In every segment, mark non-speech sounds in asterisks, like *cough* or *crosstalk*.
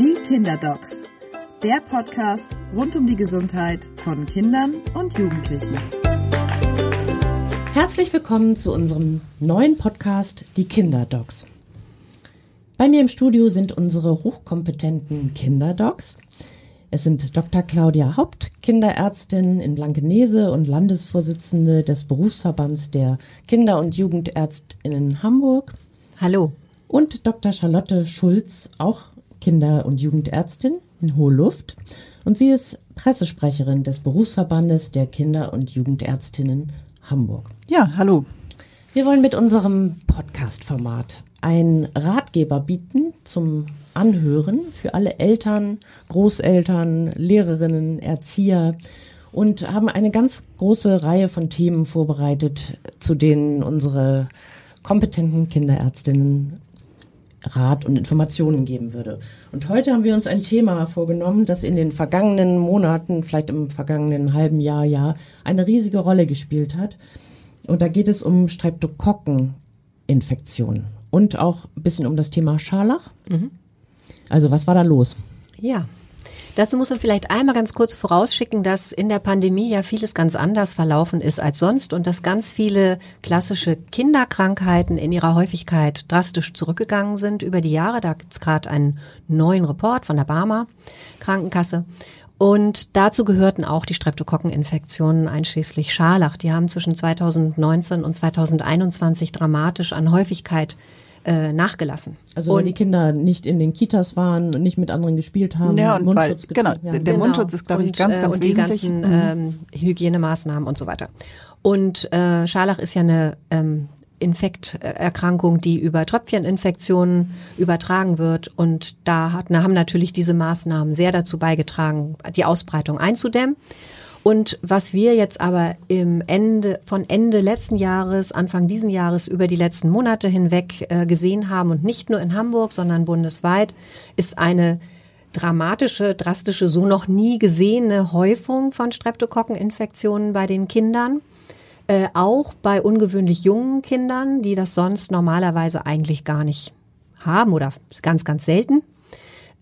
Die Kinderdocs, der Podcast rund um die Gesundheit von Kindern und Jugendlichen. Herzlich willkommen zu unserem neuen Podcast Die Kinderdocs. Bei mir im Studio sind unsere hochkompetenten Kinderdocs. Es sind Dr. Claudia Haupt, Kinderärztin in Blankenese und Landesvorsitzende des Berufsverbands der Kinder- und Jugendärztinnen Hamburg. Hallo. Und Dr. Charlotte Schulz, auch Kinder- und Jugendärztin in Hohe Luft. Und sie ist Pressesprecherin des Berufsverbandes der Kinder- und Jugendärztinnen Hamburg. Ja, hallo. Wir wollen mit unserem Podcast-Format einen Ratgeber bieten zum Anhören für alle Eltern, Großeltern, Lehrerinnen, Erzieher und haben eine ganz große Reihe von Themen vorbereitet, zu denen unsere kompetenten Kinderärztinnen Rat und Informationen geben würde. Und heute haben wir uns ein Thema vorgenommen, das in den vergangenen Monaten, vielleicht im vergangenen halben Jahr, Jahr, eine riesige Rolle gespielt hat. Und da geht es um Streptokokkeninfektionen und auch ein bisschen um das Thema Scharlach. Mhm. Also was war da los? Ja, Dazu muss man vielleicht einmal ganz kurz vorausschicken, dass in der Pandemie ja vieles ganz anders verlaufen ist als sonst und dass ganz viele klassische Kinderkrankheiten in ihrer Häufigkeit drastisch zurückgegangen sind über die Jahre. Da gibt es gerade einen neuen Report von der Barmer Krankenkasse. Und dazu gehörten auch die Streptokokkeninfektionen einschließlich Scharlach. Die haben zwischen 2019 und 2021 dramatisch an Häufigkeit äh, nachgelassen. Also weil die Kinder nicht in den Kitas waren und nicht mit anderen gespielt haben. Ja, und Mundschutz weil, genau, ja. der genau. Mundschutz ist, glaube ich, ganz, ganz äh, und wesentlich. die ganzen ähm, Hygienemaßnahmen und so weiter. Und äh, Scharlach ist ja eine ähm, Infekterkrankung, die über Tröpfcheninfektionen übertragen wird. Und da hat, na, haben natürlich diese Maßnahmen sehr dazu beigetragen, die Ausbreitung einzudämmen. Und was wir jetzt aber im Ende, von Ende letzten Jahres, Anfang diesen Jahres über die letzten Monate hinweg äh, gesehen haben und nicht nur in Hamburg, sondern bundesweit, ist eine dramatische, drastische, so noch nie gesehene Häufung von Streptokokkeninfektionen bei den Kindern. Äh, auch bei ungewöhnlich jungen Kindern, die das sonst normalerweise eigentlich gar nicht haben oder ganz, ganz selten.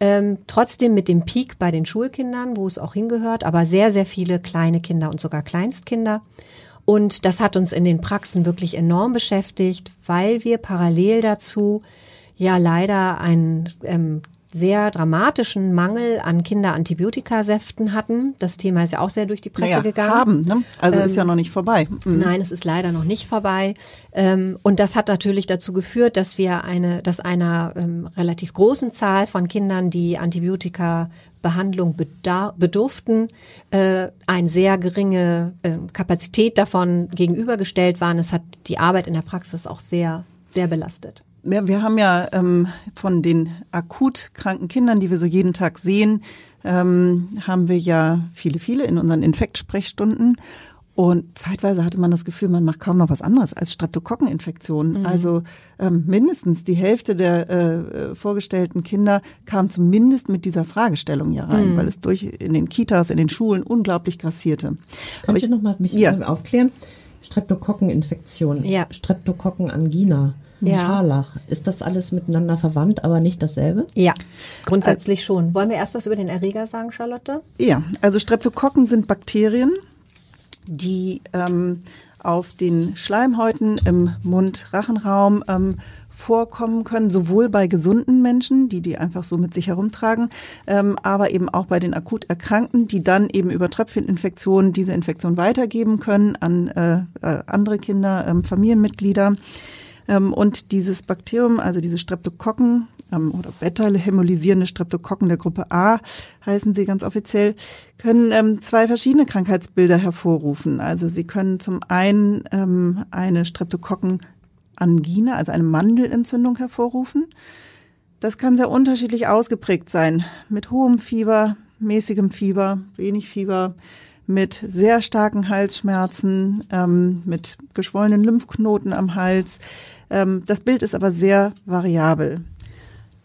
Ähm, trotzdem mit dem Peak bei den Schulkindern, wo es auch hingehört, aber sehr, sehr viele kleine Kinder und sogar Kleinstkinder. Und das hat uns in den Praxen wirklich enorm beschäftigt, weil wir parallel dazu ja leider ein ähm, sehr dramatischen Mangel an Kinderantibiotika-Säften hatten. Das Thema ist ja auch sehr durch die Presse naja, gegangen. Haben, ne? Also ähm, ist ja noch nicht vorbei. Mhm. Nein, es ist leider noch nicht vorbei. Ähm, und das hat natürlich dazu geführt, dass wir eine, dass einer ähm, relativ großen Zahl von Kindern, die Antibiotika Behandlung bedurften, äh, eine sehr geringe äh, Kapazität davon gegenübergestellt waren. Es hat die Arbeit in der Praxis auch sehr, sehr belastet. Ja, wir haben ja ähm, von den akut kranken Kindern, die wir so jeden Tag sehen, ähm, haben wir ja viele, viele in unseren Infektsprechstunden. Und zeitweise hatte man das Gefühl, man macht kaum noch was anderes als Streptokokkeninfektionen. Mhm. Also ähm, mindestens die Hälfte der äh, vorgestellten Kinder kam zumindest mit dieser Fragestellung ja rein, mhm. weil es durch in den Kitas, in den Schulen unglaublich grassierte. Könnt ihr noch mal mich ja. aufklären? Streptokokkeninfektion, ja. Streptokokkenangina ja. Scharlach. Ist das alles miteinander verwandt, aber nicht dasselbe? Ja, grundsätzlich schon. Wollen wir erst was über den Erreger sagen, Charlotte? Ja, also Streptokokken sind Bakterien, die ähm, auf den Schleimhäuten im Mund-Rachenraum ähm, vorkommen können, sowohl bei gesunden Menschen, die die einfach so mit sich herumtragen, ähm, aber eben auch bei den akut Erkrankten, die dann eben über Tröpfcheninfektionen diese Infektion weitergeben können an äh, äh, andere Kinder, ähm, Familienmitglieder. Ähm, und dieses Bakterium, also diese Streptokokken ähm, oder beta-hämolysierende Streptokokken der Gruppe A, heißen sie ganz offiziell, können ähm, zwei verschiedene Krankheitsbilder hervorrufen. Also sie können zum einen eine Streptokokkenangina, also eine Mandelentzündung hervorrufen. Das kann sehr unterschiedlich ausgeprägt sein, mit hohem Fieber, mäßigem Fieber, wenig Fieber, mit sehr starken Halsschmerzen, ähm, mit geschwollenen Lymphknoten am Hals, ähm, das Bild ist aber sehr variabel.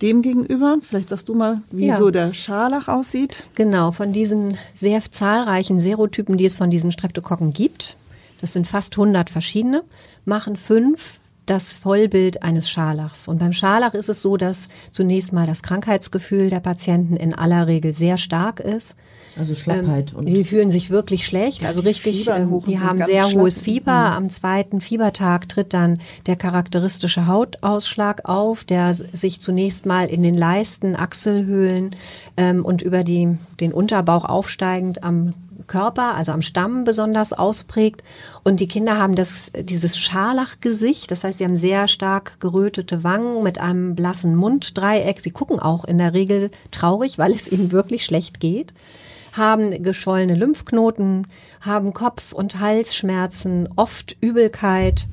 Demgegenüber, vielleicht sagst du mal, wie ja. so der Scharlach aussieht. Genau, von diesen sehr zahlreichen Serotypen, die es von diesen Streptokokken gibt, das sind fast 100 verschiedene, machen fünf das Vollbild eines Scharlachs. Und beim Scharlach ist es so, dass zunächst mal das Krankheitsgefühl der Patienten in aller Regel sehr stark ist. Also Schlappheit. Ähm, und die fühlen sich wirklich schlecht, also richtig, ähm, die haben sehr schlapp. hohes Fieber. Mhm. Am zweiten Fiebertag tritt dann der charakteristische Hautausschlag auf, der sich zunächst mal in den Leisten, Achselhöhlen ähm, und über die, den Unterbauch aufsteigend am Körper, also am Stamm besonders ausprägt. Und die Kinder haben das, dieses Scharlachgesicht, das heißt, sie haben sehr stark gerötete Wangen mit einem blassen Munddreieck. Sie gucken auch in der Regel traurig, weil es ihnen wirklich schlecht geht haben geschwollene Lymphknoten, haben Kopf- und Halsschmerzen, oft Übelkeit.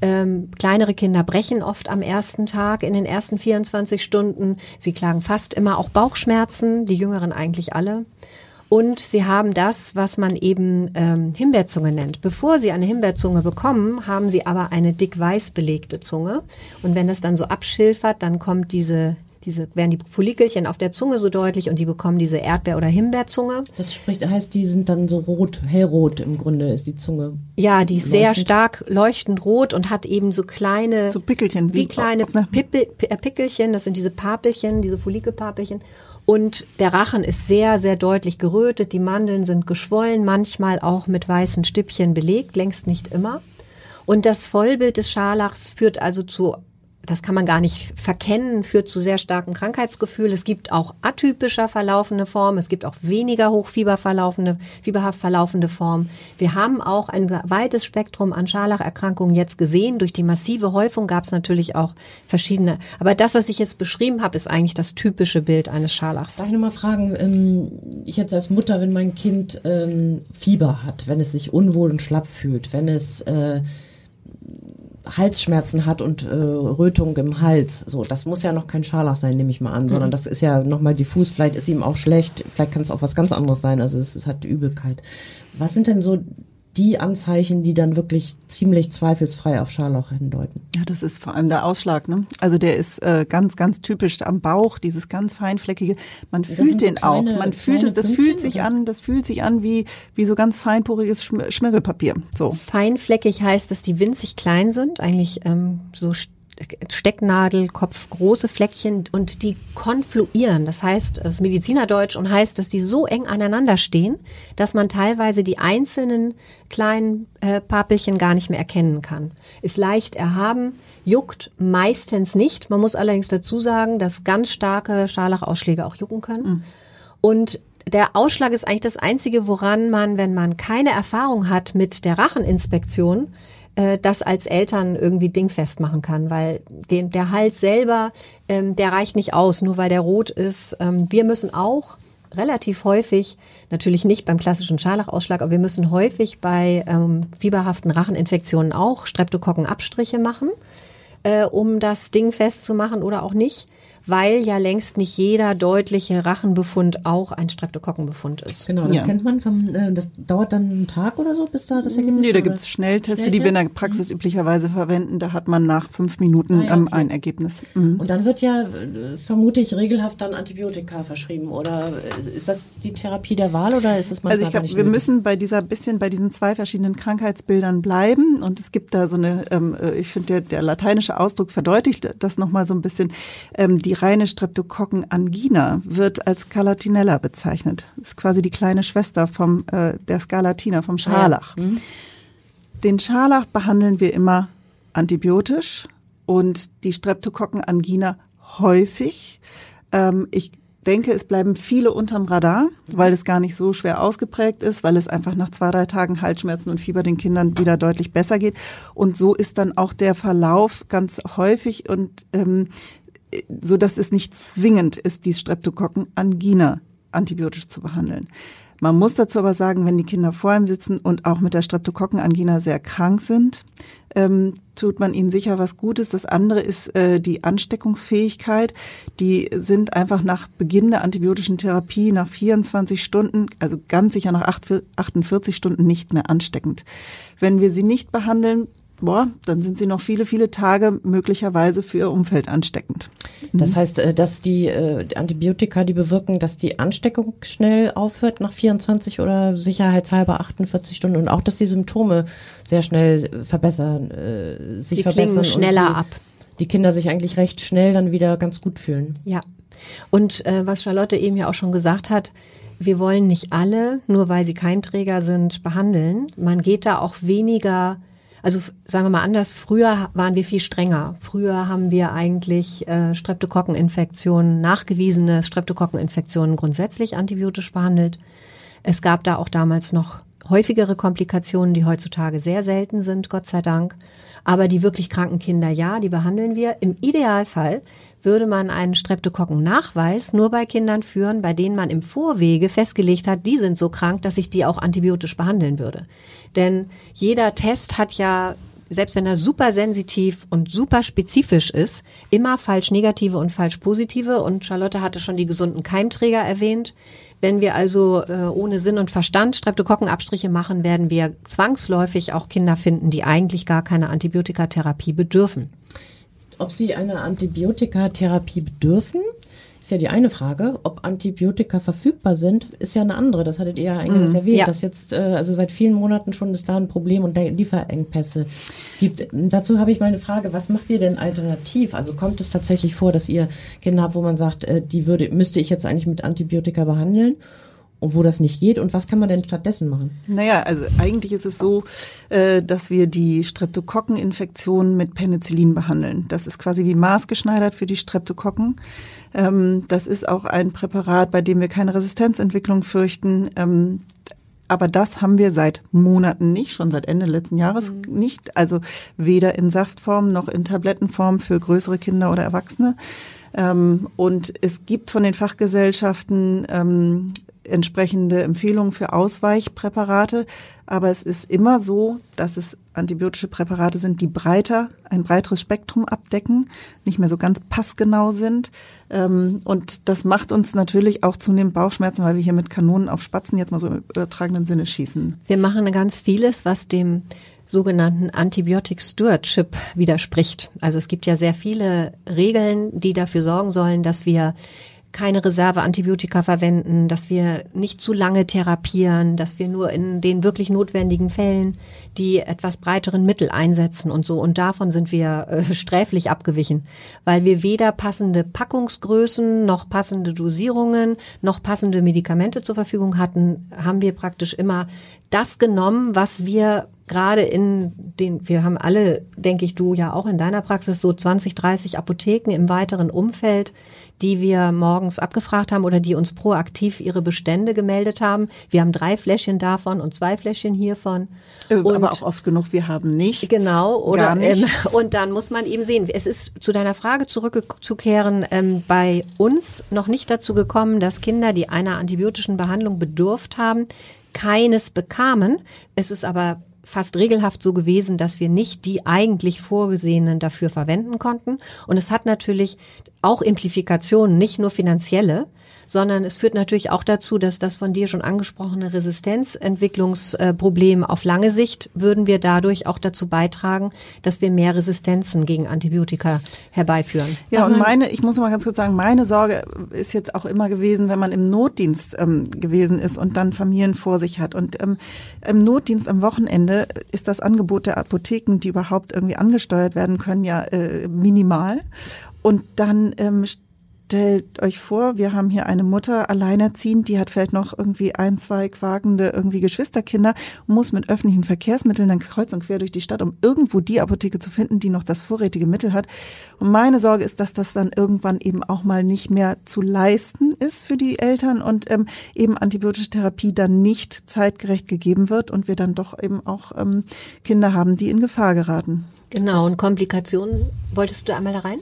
Ähm, kleinere Kinder brechen oft am ersten Tag, in den ersten 24 Stunden. Sie klagen fast immer auch Bauchschmerzen, die Jüngeren eigentlich alle. Und sie haben das, was man eben ähm, Himbeerzunge nennt. Bevor sie eine Himbeerzunge bekommen, haben sie aber eine dick weiß belegte Zunge. Und wenn das dann so abschilfert, dann kommt diese diese werden die Follikelchen auf der Zunge so deutlich und die bekommen diese Erdbeer- oder Himbeerzunge. Das spricht, heißt, die sind dann so rot, hellrot im Grunde ist die Zunge. Ja, die ist leuchtend. sehr stark leuchtend rot und hat eben so kleine, so Pickelchen, wie kleine Pippel, äh, Pickelchen. Das sind diese Papelchen, diese Follikelpapelchen. Und der Rachen ist sehr, sehr deutlich gerötet. Die Mandeln sind geschwollen, manchmal auch mit weißen Stippchen belegt, längst nicht immer. Und das Vollbild des Scharlachs führt also zu das kann man gar nicht verkennen, führt zu sehr starken Krankheitsgefühl. Es gibt auch atypischer verlaufende Formen, es gibt auch weniger hochfieber verlaufende, fieberhaft verlaufende Formen. Wir haben auch ein weites Spektrum an Scharlacherkrankungen jetzt gesehen. Durch die massive Häufung gab es natürlich auch verschiedene. Aber das, was ich jetzt beschrieben habe, ist eigentlich das typische Bild eines Scharlachs. Darf ich nochmal fragen, ähm, ich jetzt als Mutter, wenn mein Kind ähm, Fieber hat, wenn es sich unwohl und schlapp fühlt, wenn es äh, Halsschmerzen hat und äh, Rötung im Hals. So, das muss ja noch kein Scharlach sein, nehme ich mal an, mhm. sondern das ist ja nochmal diffus. Vielleicht ist ihm auch schlecht, vielleicht kann es auch was ganz anderes sein. Also es, es hat Übelkeit. Was sind denn so die Anzeichen, die dann wirklich ziemlich zweifelsfrei auf Scharlauch hindeuten. Ja, das ist vor allem der Ausschlag. Ne? Also der ist äh, ganz, ganz typisch am Bauch, dieses ganz feinfleckige. Man fühlt den so kleine, auch. Man fühlt es. Das Pünktchen, fühlt sich oder? an. Das fühlt sich an wie wie so ganz feinporiges Schmirgelpapier. So. Feinfleckig heißt, dass die winzig klein sind, eigentlich ähm, so Stecknadelkopf große Fleckchen und die konfluieren. Das heißt, das ist Medizinerdeutsch und heißt, dass die so eng aneinander stehen, dass man teilweise die einzelnen kleinen äh, Papelchen gar nicht mehr erkennen kann. Ist leicht erhaben, juckt meistens nicht. Man muss allerdings dazu sagen, dass ganz starke Scharlachausschläge auch jucken können. Mhm. Und der Ausschlag ist eigentlich das Einzige, woran man, wenn man keine Erfahrung hat mit der Racheninspektion, äh, das als Eltern irgendwie dingfest machen kann, weil den, der Hals selber, ähm, der reicht nicht aus, nur weil der rot ist. Ähm, wir müssen auch relativ häufig, natürlich nicht beim klassischen Scharlachausschlag, aber wir müssen häufig bei ähm, fieberhaften Racheninfektionen auch Streptokokkenabstriche machen, äh, um das Ding festzumachen oder auch nicht weil ja längst nicht jeder deutliche Rachenbefund auch ein Streptokokkenbefund ist. Genau, das ja. kennt man vom, äh, das dauert dann einen Tag oder so, bis da das Ergebnis Nee, da gibt es Schnelltests, Schnelltest? die wir in der Praxis mhm. üblicherweise verwenden. Da hat man nach fünf Minuten ah, ja, okay. ein Ergebnis. Mhm. Und dann wird ja äh, vermutlich regelhaft dann Antibiotika verschrieben oder ist das die Therapie der Wahl oder ist das mal Also ich glaube, wir müssen bei dieser bisschen bei diesen zwei verschiedenen Krankheitsbildern bleiben und es gibt da so eine, ähm, äh, ich finde der, der lateinische Ausdruck verdeutlicht das nochmal so ein bisschen, ähm, die reine Streptokokkenangina wird als Scalatinella bezeichnet. Das ist quasi die kleine Schwester vom, äh, der Scalatina, vom Scharlach. Ja. Mhm. Den Scharlach behandeln wir immer antibiotisch und die Streptokokkenangina häufig. Ähm, ich denke, es bleiben viele unterm Radar, weil es gar nicht so schwer ausgeprägt ist, weil es einfach nach zwei, drei Tagen Halsschmerzen und Fieber den Kindern wieder deutlich besser geht. Und so ist dann auch der Verlauf ganz häufig und ähm, so dass es nicht zwingend ist, die Streptokokken-Angina antibiotisch zu behandeln. Man muss dazu aber sagen, wenn die Kinder vor ihm sitzen und auch mit der Streptokokkenangina sehr krank sind, ähm, tut man ihnen sicher was Gutes. Das andere ist äh, die Ansteckungsfähigkeit. Die sind einfach nach Beginn der antibiotischen Therapie nach 24 Stunden, also ganz sicher nach 48 Stunden nicht mehr ansteckend. Wenn wir sie nicht behandeln, boah, dann sind sie noch viele, viele Tage möglicherweise für ihr Umfeld ansteckend. Das mhm. heißt, äh, dass die äh, Antibiotika, die bewirken, dass die Ansteckung schnell aufhört nach 24 oder sicherheitshalber 48 Stunden und auch, dass die Symptome sehr schnell verbessern, äh, sich die verbessern. Klingen schneller ab. Die Kinder sich eigentlich recht schnell dann wieder ganz gut fühlen. Ja. Und äh, was Charlotte eben ja auch schon gesagt hat, wir wollen nicht alle, nur weil sie Keimträger sind, behandeln. Man geht da auch weniger also sagen wir mal anders, früher waren wir viel strenger. Früher haben wir eigentlich äh, Streptokokkeninfektionen, nachgewiesene Streptokokkeninfektionen grundsätzlich antibiotisch behandelt. Es gab da auch damals noch häufigere Komplikationen, die heutzutage sehr selten sind, Gott sei Dank. Aber die wirklich kranken Kinder, ja, die behandeln wir. Im Idealfall würde man einen Streptokokken-Nachweis nur bei Kindern führen, bei denen man im Vorwege festgelegt hat, die sind so krank, dass ich die auch antibiotisch behandeln würde. Denn jeder Test hat ja selbst wenn er super sensitiv und super spezifisch ist, immer falsch negative und falsch positive. Und Charlotte hatte schon die gesunden Keimträger erwähnt. Wenn wir also äh, ohne Sinn und Verstand Streptokokkenabstriche machen, werden wir zwangsläufig auch Kinder finden, die eigentlich gar keine Antibiotikatherapie bedürfen. Ob sie einer Antibiotikatherapie bedürfen, ist ja die eine Frage. Ob Antibiotika verfügbar sind, ist ja eine andere. Das hattet ihr ja eingangs mhm. erwähnt, ja. dass jetzt äh, also seit vielen Monaten schon es da ein Problem und Lieferengpässe gibt. Dazu habe ich mal eine Frage. Was macht ihr denn alternativ? Also kommt es tatsächlich vor, dass ihr Kinder habt, wo man sagt, äh, die würde, müsste ich jetzt eigentlich mit Antibiotika behandeln? und wo das nicht geht und was kann man denn stattdessen machen? Naja, also eigentlich ist es so, äh, dass wir die Streptokokkeninfektion mit Penicillin behandeln. Das ist quasi wie maßgeschneidert für die Streptokokken. Ähm, das ist auch ein Präparat, bei dem wir keine Resistenzentwicklung fürchten. Ähm, aber das haben wir seit Monaten nicht, schon seit Ende letzten Jahres mhm. nicht. Also weder in Saftform noch in Tablettenform für größere Kinder oder Erwachsene. Ähm, und es gibt von den Fachgesellschaften entsprechende Empfehlungen für Ausweichpräparate. Aber es ist immer so, dass es antibiotische Präparate sind, die breiter, ein breiteres Spektrum abdecken, nicht mehr so ganz passgenau sind. Ähm, und das macht uns natürlich auch zunehmend Bauchschmerzen, weil wir hier mit Kanonen auf Spatzen jetzt mal so im übertragenen Sinne schießen. Wir machen ganz vieles, was dem sogenannten Antibiotic Stewardship widerspricht. Also es gibt ja sehr viele Regeln, die dafür sorgen sollen, dass wir keine Reserveantibiotika verwenden, dass wir nicht zu lange therapieren, dass wir nur in den wirklich notwendigen Fällen die etwas breiteren Mittel einsetzen und so. Und davon sind wir äh, sträflich abgewichen, weil wir weder passende Packungsgrößen noch passende Dosierungen noch passende Medikamente zur Verfügung hatten, haben wir praktisch immer das genommen, was wir gerade in den, wir haben alle, denke ich, du ja auch in deiner Praxis so 20, 30 Apotheken im weiteren Umfeld, die wir morgens abgefragt haben oder die uns proaktiv ihre Bestände gemeldet haben. Wir haben drei Fläschchen davon und zwei Fläschchen hiervon. Äh, und aber auch oft genug, wir haben nichts. Genau, oder ähm, und dann muss man eben sehen, es ist zu deiner Frage zurückzukehren, ähm, bei uns noch nicht dazu gekommen, dass Kinder, die einer antibiotischen Behandlung bedurft haben, keines bekamen. Es ist aber fast regelhaft so gewesen, dass wir nicht die eigentlich vorgesehenen dafür verwenden konnten. Und es hat natürlich auch Implikationen, nicht nur finanzielle, sondern es führt natürlich auch dazu, dass das von dir schon angesprochene Resistenzentwicklungsproblem auf lange Sicht würden wir dadurch auch dazu beitragen, dass wir mehr Resistenzen gegen Antibiotika herbeiführen. Ja, und meine, ich muss mal ganz kurz sagen, meine Sorge ist jetzt auch immer gewesen, wenn man im Notdienst ähm, gewesen ist und dann Familien vor sich hat. Und ähm, im Notdienst am Wochenende ist das Angebot der Apotheken, die überhaupt irgendwie angesteuert werden können, ja äh, minimal. Und dann ähm, stellt euch vor, wir haben hier eine Mutter alleinerziehend, die hat vielleicht noch irgendwie ein, zwei quakende irgendwie Geschwisterkinder muss mit öffentlichen Verkehrsmitteln dann kreuz und quer durch die Stadt, um irgendwo die Apotheke zu finden, die noch das vorrätige Mittel hat. Und meine Sorge ist, dass das dann irgendwann eben auch mal nicht mehr zu leisten ist für die Eltern und ähm, eben antibiotische Therapie dann nicht zeitgerecht gegeben wird und wir dann doch eben auch ähm, Kinder haben, die in Gefahr geraten. Genau, und Komplikationen, wolltest du einmal da rein?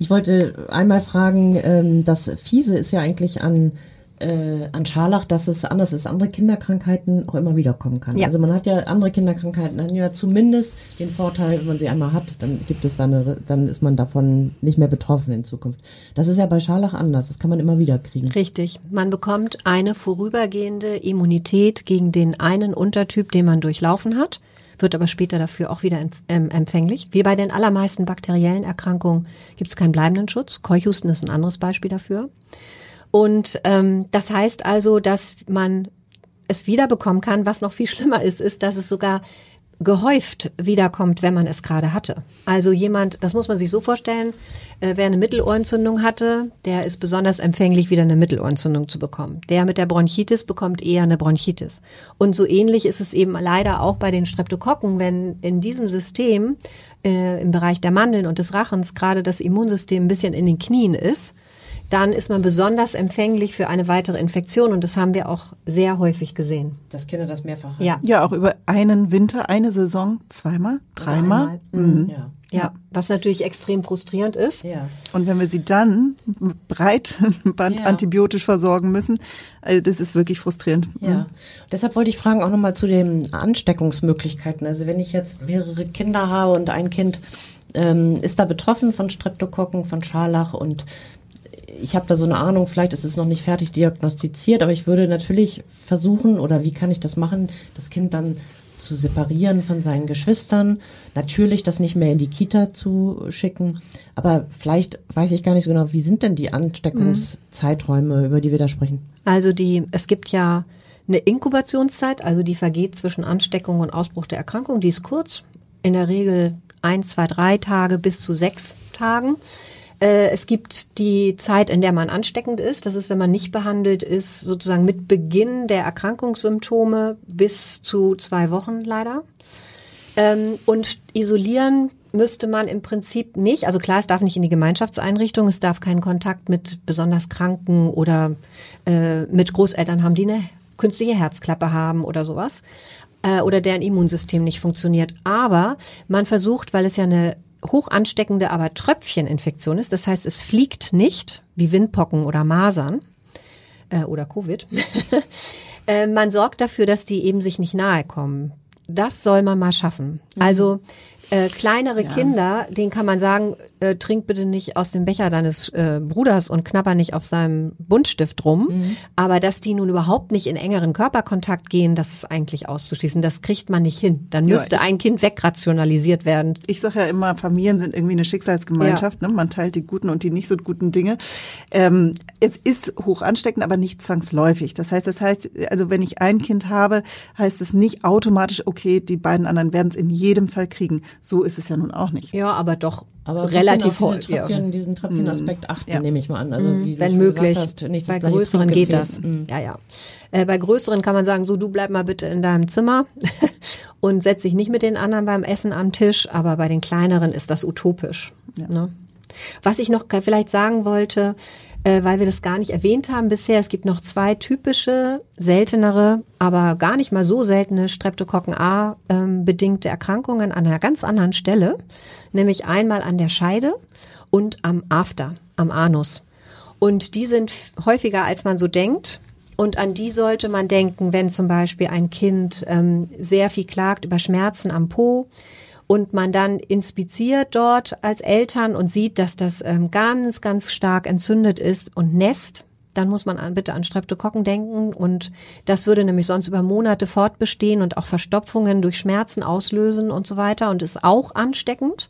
Ich wollte einmal fragen, ähm, das Fiese ist ja eigentlich an äh, an Scharlach, dass es anders ist, andere Kinderkrankheiten auch immer wieder kommen kann. Ja. Also man hat ja andere Kinderkrankheiten, haben ja zumindest den Vorteil, wenn man sie einmal hat, dann gibt es dann, eine, dann ist man davon nicht mehr betroffen in Zukunft. Das ist ja bei Scharlach anders, das kann man immer wieder kriegen. Richtig, man bekommt eine vorübergehende Immunität gegen den einen Untertyp, den man durchlaufen hat wird aber später dafür auch wieder ähm, empfänglich. Wie bei den allermeisten bakteriellen Erkrankungen gibt es keinen bleibenden Schutz. Keuchhusten ist ein anderes Beispiel dafür. Und ähm, das heißt also, dass man es wiederbekommen kann. Was noch viel schlimmer ist, ist, dass es sogar gehäuft wiederkommt, wenn man es gerade hatte. Also jemand, das muss man sich so vorstellen, äh, wer eine Mittelohrentzündung hatte, der ist besonders empfänglich, wieder eine Mittelohrentzündung zu bekommen. Der mit der Bronchitis bekommt eher eine Bronchitis. Und so ähnlich ist es eben leider auch bei den Streptokokken, wenn in diesem System äh, im Bereich der Mandeln und des Rachens gerade das Immunsystem ein bisschen in den Knien ist, dann ist man besonders empfänglich für eine weitere Infektion und das haben wir auch sehr häufig gesehen. Dass Kinder das mehrfach haben. Ja, ja auch über einen Winter, eine Saison, zweimal, dreimal. Mhm. mhm. Ja. Ja, was natürlich extrem frustrierend ist. Ja. Und wenn wir sie dann breitband *laughs* ja. antibiotisch versorgen müssen, also das ist wirklich frustrierend. Ja. Mhm. Deshalb wollte ich fragen auch nochmal zu den Ansteckungsmöglichkeiten. Also wenn ich jetzt mehrere Kinder habe und ein Kind ähm, ist da betroffen von Streptokokken, von Scharlach und ich habe da so eine Ahnung, vielleicht ist es noch nicht fertig diagnostiziert, aber ich würde natürlich versuchen, oder wie kann ich das machen, das Kind dann zu separieren von seinen Geschwistern. Natürlich das nicht mehr in die Kita zu schicken. Aber vielleicht weiß ich gar nicht so genau, wie sind denn die Ansteckungszeiträume, über die wir da sprechen? Also die, es gibt ja eine Inkubationszeit, also die vergeht zwischen Ansteckung und Ausbruch der Erkrankung. Die ist kurz, in der Regel ein, zwei, drei Tage bis zu sechs Tagen. Äh, es gibt die Zeit, in der man ansteckend ist. Das ist, wenn man nicht behandelt ist, sozusagen mit Beginn der Erkrankungssymptome bis zu zwei Wochen leider. Ähm, und isolieren müsste man im Prinzip nicht. Also klar, es darf nicht in die Gemeinschaftseinrichtung, es darf keinen Kontakt mit besonders Kranken oder äh, mit Großeltern haben, die eine künstliche Herzklappe haben oder sowas. Äh, oder deren Immunsystem nicht funktioniert. Aber man versucht, weil es ja eine hoch ansteckende, aber Tröpfcheninfektion ist. Das heißt, es fliegt nicht wie Windpocken oder Masern äh, oder Covid. *laughs* äh, man sorgt dafür, dass die eben sich nicht nahe kommen. Das soll man mal schaffen. Mhm. Also äh, kleinere ja. Kinder, denen kann man sagen, äh, trink bitte nicht aus dem Becher deines äh, Bruders und knapper nicht auf seinem Buntstift rum. Mhm. Aber dass die nun überhaupt nicht in engeren Körperkontakt gehen, das ist eigentlich auszuschließen. Das kriegt man nicht hin. Dann müsste ja, ein Kind wegrationalisiert werden. Ich sage ja immer, Familien sind irgendwie eine Schicksalsgemeinschaft. Ja. Ne? Man teilt die guten und die nicht so guten Dinge. Ähm, es ist hoch ansteckend, aber nicht zwangsläufig. Das heißt, das heißt, also wenn ich ein Kind habe, heißt es nicht automatisch, okay, die beiden anderen werden es in jedem Fall kriegen so ist es ja nun auch nicht. Ja, aber doch aber relativ häufig. Tröpfchen, diesen Tröpfchenaspekt mhm. achten, ja. nehme ich mal an. Also mhm. wie Wenn möglich. Hast, nicht bei größeren geht das. Ja, ja. Äh, bei größeren kann man sagen, so du bleib mal bitte in deinem Zimmer *laughs* und setz dich nicht mit den anderen beim Essen am Tisch. Aber bei den kleineren ist das utopisch. Ja. Ne? Was ich noch vielleicht sagen wollte, äh, weil wir das gar nicht erwähnt haben bisher. Es gibt noch zwei typische, seltenere, aber gar nicht mal so seltene Streptokokken A ähm, bedingte Erkrankungen an einer ganz anderen Stelle, nämlich einmal an der Scheide und am After, am Anus. Und die sind häufiger, als man so denkt. Und an die sollte man denken, wenn zum Beispiel ein Kind ähm, sehr viel klagt über Schmerzen am Po, und man dann inspiziert dort als Eltern und sieht, dass das ähm, ganz, ganz stark entzündet ist und nässt, dann muss man an, bitte an Streptokokken denken und das würde nämlich sonst über Monate fortbestehen und auch Verstopfungen durch Schmerzen auslösen und so weiter und ist auch ansteckend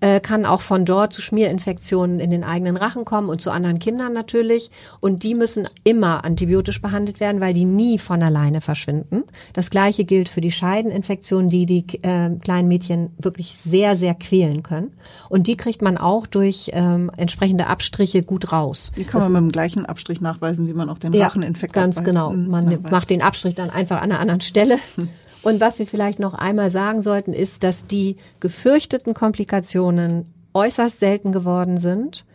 äh, kann auch von dort zu Schmierinfektionen in den eigenen Rachen kommen und zu anderen Kindern natürlich. Und die müssen immer antibiotisch behandelt werden, weil die nie von alleine verschwinden. Das gleiche gilt für die Scheideninfektionen, die die äh, kleinen Mädchen wirklich sehr, sehr quälen können. Und die kriegt man auch durch ähm, entsprechende Abstriche gut raus. Die kann man mit dem gleichen Abstrich nachweisen, wie man auch den Racheninfekt ja, Ganz genau. Man macht den Abstrich dann einfach an einer anderen Stelle. Hm. *laughs* Und was wir vielleicht noch einmal sagen sollten, ist, dass die gefürchteten Komplikationen äußerst selten geworden sind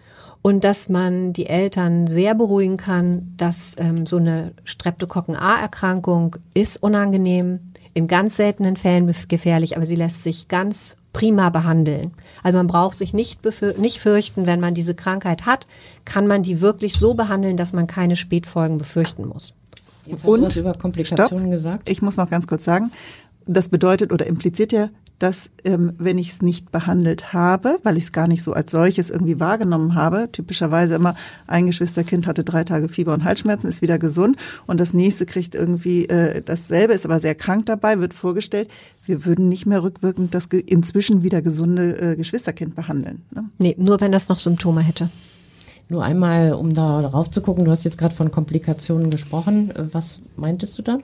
und dass man die Eltern sehr beruhigen kann, dass ähm, so eine Streptokokken-A-Erkrankung ist unangenehm, in ganz seltenen Fällen gefährlich, aber sie lässt sich ganz prima behandeln. Also man braucht sich nicht, nicht fürchten, wenn man diese Krankheit hat, kann man die wirklich so behandeln, dass man keine Spätfolgen befürchten muss. Jetzt und über Komplikationen stopp, gesagt. Ich muss noch ganz kurz sagen, das bedeutet oder impliziert ja, dass ähm, wenn ich es nicht behandelt habe, weil ich es gar nicht so als solches irgendwie wahrgenommen habe, typischerweise immer ein Geschwisterkind hatte drei Tage Fieber und Halsschmerzen, ist wieder gesund und das nächste kriegt irgendwie äh, dasselbe, ist aber sehr krank dabei, wird vorgestellt, wir würden nicht mehr rückwirkend das inzwischen wieder gesunde äh, Geschwisterkind behandeln. Ne? Nee, nur wenn das noch Symptome hätte. Nur einmal, um da drauf zu gucken, du hast jetzt gerade von Komplikationen gesprochen. Was meintest du da?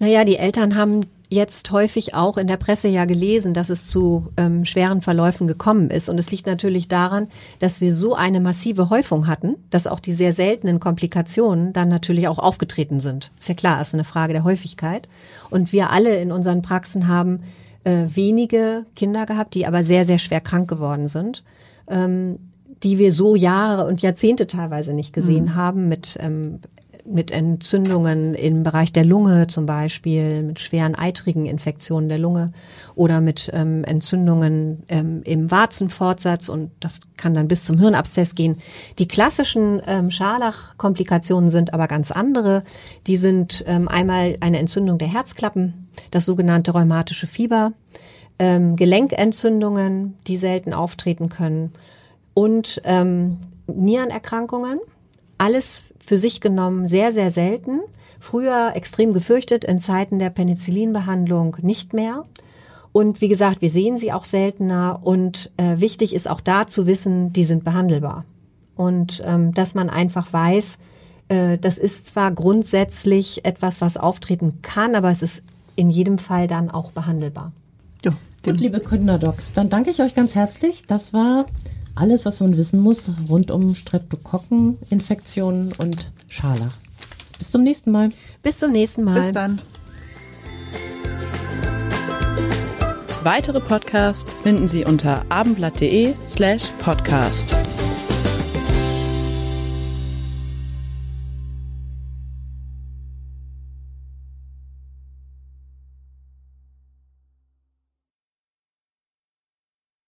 Naja, die Eltern haben jetzt häufig auch in der Presse ja gelesen, dass es zu ähm, schweren Verläufen gekommen ist. Und es liegt natürlich daran, dass wir so eine massive Häufung hatten, dass auch die sehr seltenen Komplikationen dann natürlich auch aufgetreten sind. Ist ja klar, ist eine Frage der Häufigkeit. Und wir alle in unseren Praxen haben äh, wenige Kinder gehabt, die aber sehr, sehr schwer krank geworden sind. Ähm, die wir so Jahre und Jahrzehnte teilweise nicht gesehen mhm. haben, mit ähm, mit Entzündungen im Bereich der Lunge zum Beispiel, mit schweren eitrigen Infektionen der Lunge oder mit ähm, Entzündungen ähm, im Warzenfortsatz und das kann dann bis zum Hirnabszess gehen. Die klassischen ähm, Scharlach-Komplikationen sind aber ganz andere. Die sind ähm, einmal eine Entzündung der Herzklappen, das sogenannte rheumatische Fieber, ähm, Gelenkentzündungen, die selten auftreten können und ähm, Nierenerkrankungen. Alles für sich genommen sehr, sehr selten. Früher extrem gefürchtet, in Zeiten der Penicillinbehandlung nicht mehr. Und wie gesagt, wir sehen sie auch seltener. Und äh, wichtig ist auch da zu wissen, die sind behandelbar. Und ähm, dass man einfach weiß, äh, das ist zwar grundsätzlich etwas, was auftreten kann, aber es ist in jedem Fall dann auch behandelbar. Ja, Gut, liebe Kinderdocs, dann danke ich euch ganz herzlich. Das war alles, was man wissen muss rund um Streptokokkeninfektionen und Scharlach. Bis zum nächsten Mal. Bis zum nächsten Mal. Bis dann. Weitere Podcasts finden Sie unter abendblatt.de slash podcast.